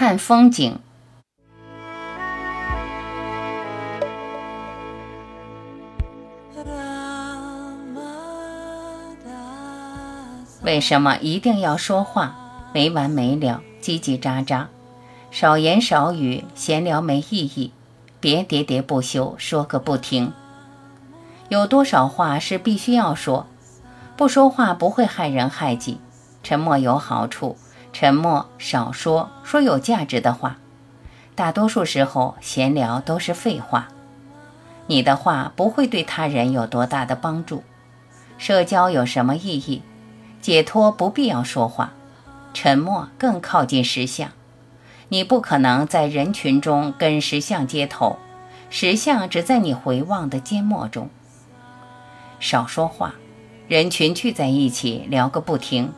看风景。为什么一定要说话？没完没了，叽叽喳喳，少言少语，闲聊没意义。别喋喋不休，说个不停。有多少话是必须要说？不说话不会害人害己，沉默有好处。沉默少说，说有价值的话。大多数时候，闲聊都是废话。你的话不会对他人有多大的帮助。社交有什么意义？解脱不必要说话，沉默更靠近实相。你不可能在人群中跟实相接头，实相只在你回望的缄默中。少说话，人群聚在一起聊个不停。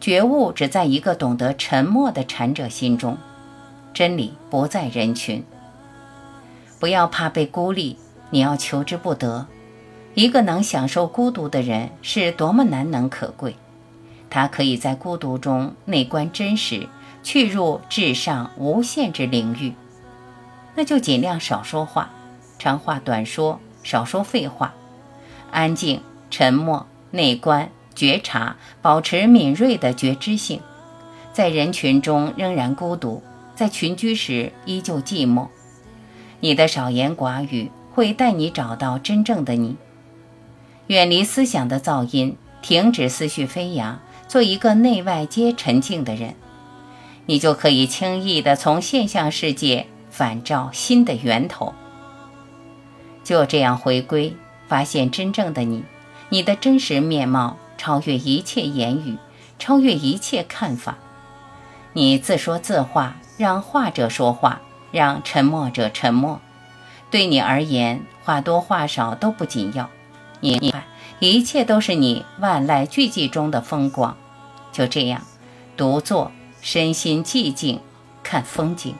觉悟只在一个懂得沉默的禅者心中，真理不在人群。不要怕被孤立，你要求之不得。一个能享受孤独的人是多么难能可贵，他可以在孤独中内观真实。去入至上无限之领域，那就尽量少说话，长话短说，少说废话，安静、沉默、内观、觉察，保持敏锐的觉知性，在人群中仍然孤独，在群居时依旧寂寞。你的少言寡语会带你找到真正的你，远离思想的噪音，停止思绪飞扬，做一个内外皆沉静的人。你就可以轻易地从现象世界反照新的源头，就这样回归，发现真正的你，你的真实面貌超越一切言语超越一切看法。你自说自话让画者说话让沉默者沉默。对你而言话多话少都不紧要。你一切都是你万籁俱寂中的风光。就这样独坐身心寂静看风景。